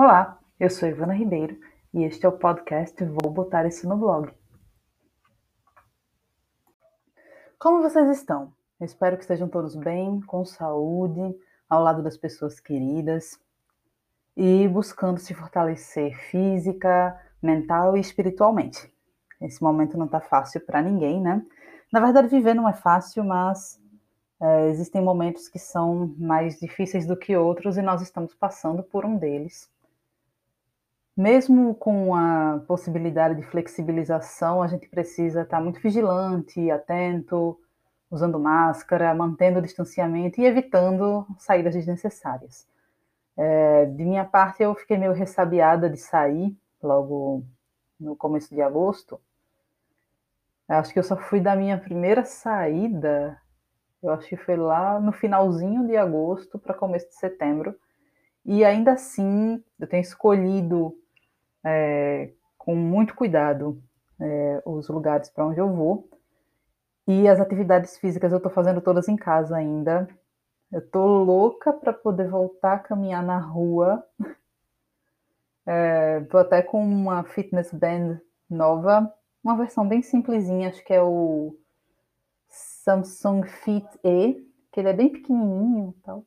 Olá, eu sou Ivana Ribeiro e este é o podcast Vou Botar Isso no Blog. Como vocês estão? Eu espero que estejam todos bem, com saúde, ao lado das pessoas queridas e buscando se fortalecer física, mental e espiritualmente. Esse momento não está fácil para ninguém, né? Na verdade, viver não é fácil, mas é, existem momentos que são mais difíceis do que outros e nós estamos passando por um deles. Mesmo com a possibilidade de flexibilização, a gente precisa estar muito vigilante, atento, usando máscara, mantendo o distanciamento e evitando saídas desnecessárias. É, de minha parte, eu fiquei meio ressabiada de sair logo no começo de agosto. Acho que eu só fui da minha primeira saída, eu acho que foi lá no finalzinho de agosto para começo de setembro. E ainda assim, eu tenho escolhido é, com muito cuidado é, os lugares para onde eu vou. E as atividades físicas eu estou fazendo todas em casa ainda. Eu tô louca para poder voltar a caminhar na rua. É, tô até com uma fitness band nova, uma versão bem simplesinha, acho que é o Samsung Fit E, que ele é bem pequenininho, tal.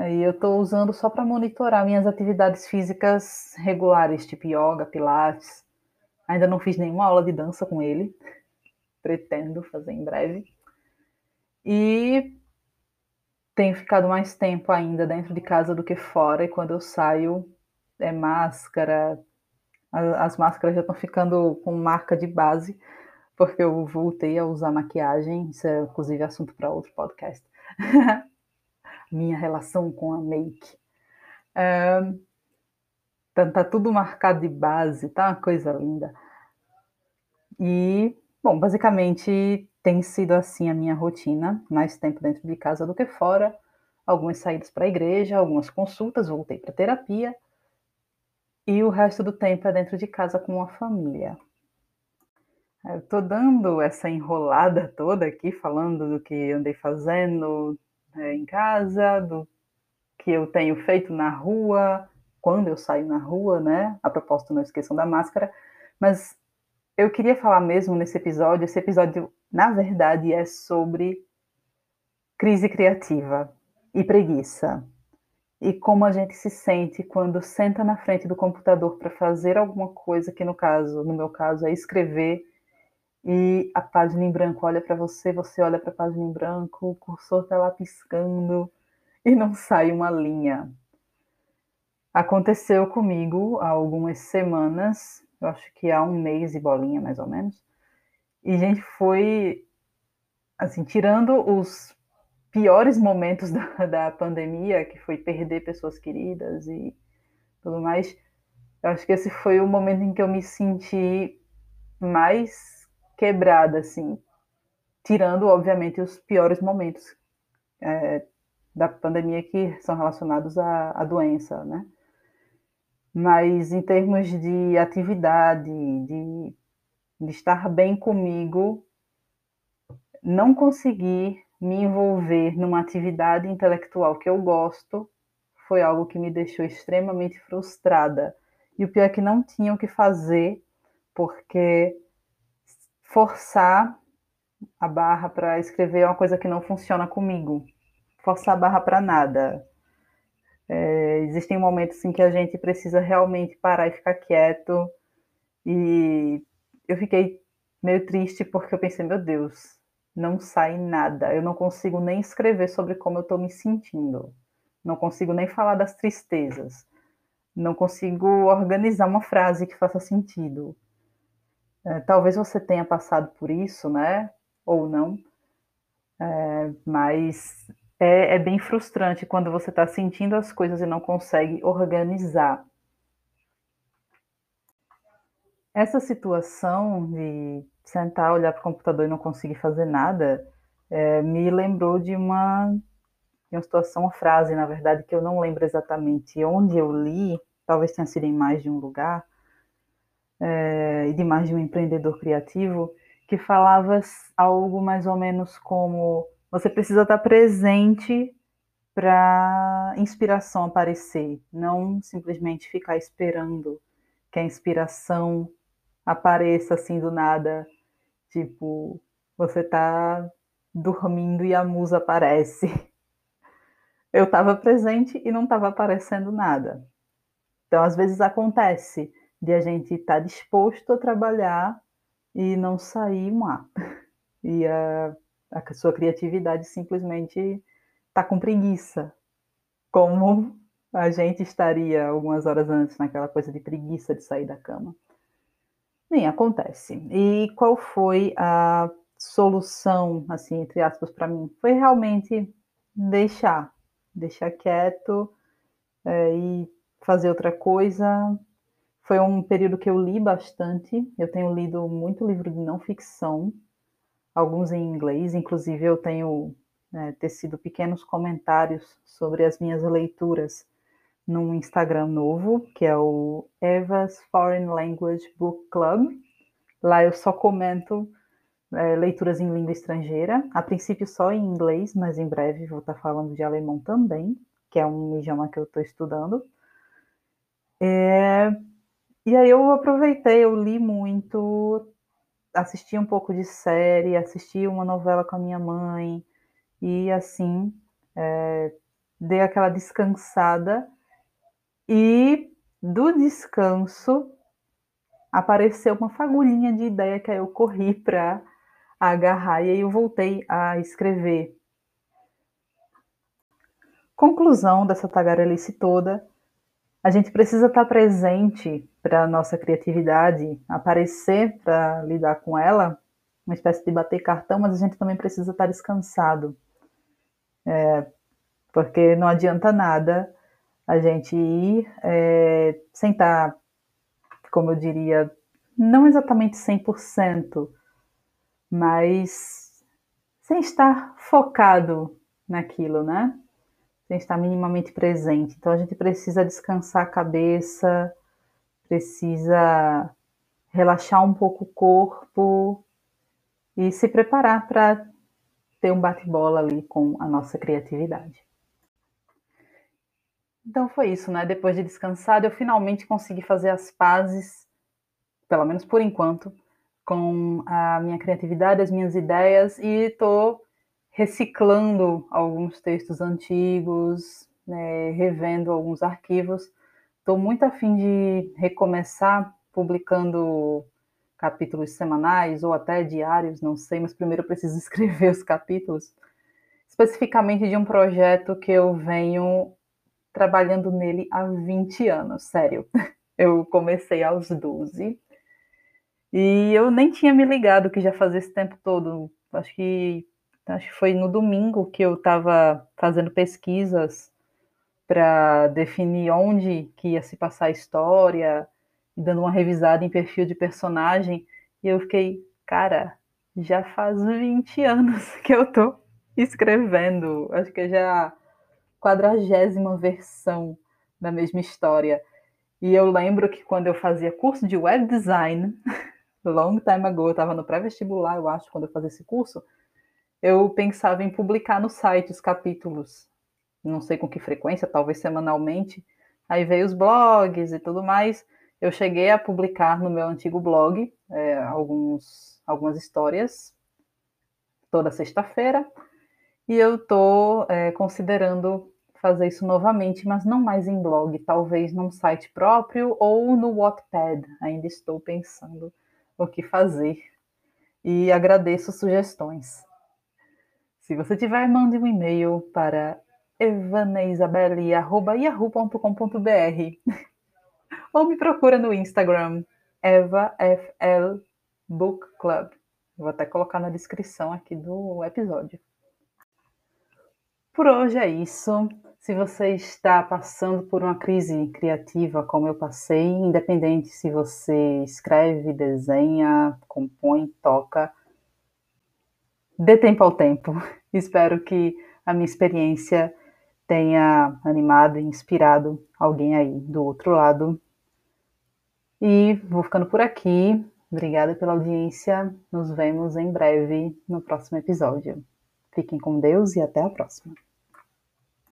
Aí eu tô usando só para monitorar minhas atividades físicas regulares, tipo yoga, pilates. Ainda não fiz nenhuma aula de dança com ele pretendo fazer em breve. E tenho ficado mais tempo ainda dentro de casa do que fora, e quando eu saio é máscara. As máscaras já estão ficando com marca de base, porque eu voltei a usar maquiagem. Isso é, inclusive, assunto para outro podcast. Minha relação com a make. É, tá, tudo marcado de base, tá uma coisa linda. E Bom, basicamente tem sido assim a minha rotina, mais tempo dentro de casa do que fora, algumas saídas para a igreja, algumas consultas, voltei para terapia, e o resto do tempo é dentro de casa com a família. Eu tô dando essa enrolada toda aqui, falando do que andei fazendo né, em casa, do que eu tenho feito na rua, quando eu saio na rua, né? A propósito, não esqueçam da máscara, mas eu queria falar mesmo nesse episódio, esse episódio, na verdade, é sobre crise criativa e preguiça. E como a gente se sente quando senta na frente do computador para fazer alguma coisa que no caso, no meu caso, é escrever e a página em branco olha para você, você olha para a página em branco, o cursor está lá piscando e não sai uma linha. Aconteceu comigo há algumas semanas eu acho que há um mês e bolinha, mais ou menos. E a gente foi, assim, tirando os piores momentos da, da pandemia, que foi perder pessoas queridas e tudo mais, eu acho que esse foi o momento em que eu me senti mais quebrada, assim, tirando, obviamente, os piores momentos é, da pandemia que são relacionados à, à doença, né? mas em termos de atividade, de, de estar bem comigo, não conseguir me envolver numa atividade intelectual que eu gosto foi algo que me deixou extremamente frustrada. E o pior é que não tinha o que fazer, porque forçar a barra para escrever uma coisa que não funciona comigo. Forçar a barra para nada. É, existem momentos em que a gente precisa realmente parar e ficar quieto. E eu fiquei meio triste porque eu pensei, meu Deus, não sai nada. Eu não consigo nem escrever sobre como eu estou me sentindo. Não consigo nem falar das tristezas. Não consigo organizar uma frase que faça sentido. É, talvez você tenha passado por isso, né? Ou não. É, mas é, é bem frustrante quando você está sentindo as coisas e não consegue organizar. Essa situação de sentar, olhar para o computador e não conseguir fazer nada é, me lembrou de uma, de uma situação, uma frase, na verdade, que eu não lembro exatamente onde eu li, talvez tenha sido em mais de um lugar, é, de mais de um empreendedor criativo, que falava algo mais ou menos como você precisa estar presente para inspiração aparecer, não simplesmente ficar esperando que a inspiração apareça assim do nada, tipo, você tá dormindo e a musa aparece. Eu estava presente e não estava aparecendo nada. Então, às vezes acontece de a gente estar tá disposto a trabalhar e não sair um ar. E a, a sua criatividade simplesmente está com preguiça. Como a gente estaria algumas horas antes naquela coisa de preguiça de sair da cama. Nem acontece. E qual foi a solução, assim, entre aspas, para mim? Foi realmente deixar, deixar quieto é, e fazer outra coisa. Foi um período que eu li bastante. Eu tenho lido muito livro de não ficção, alguns em inglês, inclusive eu tenho né, tecido pequenos comentários sobre as minhas leituras num Instagram novo, que é o Eva's Foreign Language Book Club. Lá eu só comento é, leituras em língua estrangeira, a princípio só em inglês, mas em breve vou estar falando de alemão também, que é um idioma que eu estou estudando. É, e aí eu aproveitei, eu li muito, assisti um pouco de série, assisti uma novela com a minha mãe, e assim é, dei aquela descansada e do descanso apareceu uma fagulhinha de ideia que aí eu corri para agarrar e aí eu voltei a escrever. Conclusão dessa tagarelice toda, a gente precisa estar presente para a nossa criatividade aparecer para lidar com ela, uma espécie de bater cartão, mas a gente também precisa estar descansado. É, porque não adianta nada a gente ir é, sem estar, como eu diria, não exatamente 100%, mas sem estar focado naquilo, né? Sem estar minimamente presente. Então a gente precisa descansar a cabeça, precisa relaxar um pouco o corpo e se preparar para ter um bate-bola ali com a nossa criatividade. Então foi isso, né? Depois de descansado, eu finalmente consegui fazer as pazes, pelo menos por enquanto, com a minha criatividade, as minhas ideias e estou reciclando alguns textos antigos, né, revendo alguns arquivos. Estou muito afim de recomeçar publicando capítulos semanais ou até diários, não sei, mas primeiro eu preciso escrever os capítulos, especificamente de um projeto que eu venho trabalhando nele há 20 anos, sério. Eu comecei aos 12 e eu nem tinha me ligado que já fazia esse tempo todo. Acho que acho que foi no domingo que eu estava fazendo pesquisas para definir onde que ia se passar a história, dando uma revisada em perfil de personagem, e eu fiquei, cara, já faz 20 anos que eu tô escrevendo. Acho que é já quadragésima versão da mesma história. E eu lembro que quando eu fazia curso de web design, long time ago, eu estava no pré-vestibular, eu acho, quando eu fazia esse curso, eu pensava em publicar no site os capítulos. Não sei com que frequência, talvez semanalmente. Aí veio os blogs e tudo mais. Eu cheguei a publicar no meu antigo blog é, alguns, algumas histórias toda sexta-feira. E eu estou é, considerando fazer isso novamente, mas não mais em blog, talvez num site próprio ou no Wattpad. Ainda estou pensando o que fazer. E agradeço sugestões. Se você tiver, mande um e-mail para evaneisabelle.yahoo.com.br ou me procura no Instagram, EvaFL Book Club. Vou até colocar na descrição aqui do episódio. Por hoje é isso. Se você está passando por uma crise criativa como eu passei, independente se você escreve, desenha, compõe, toca, dê tempo ao tempo. Espero que a minha experiência tenha animado e inspirado alguém aí do outro lado. E vou ficando por aqui. Obrigada pela audiência. Nos vemos em breve no próximo episódio. Fiquem com Deus e até a próxima.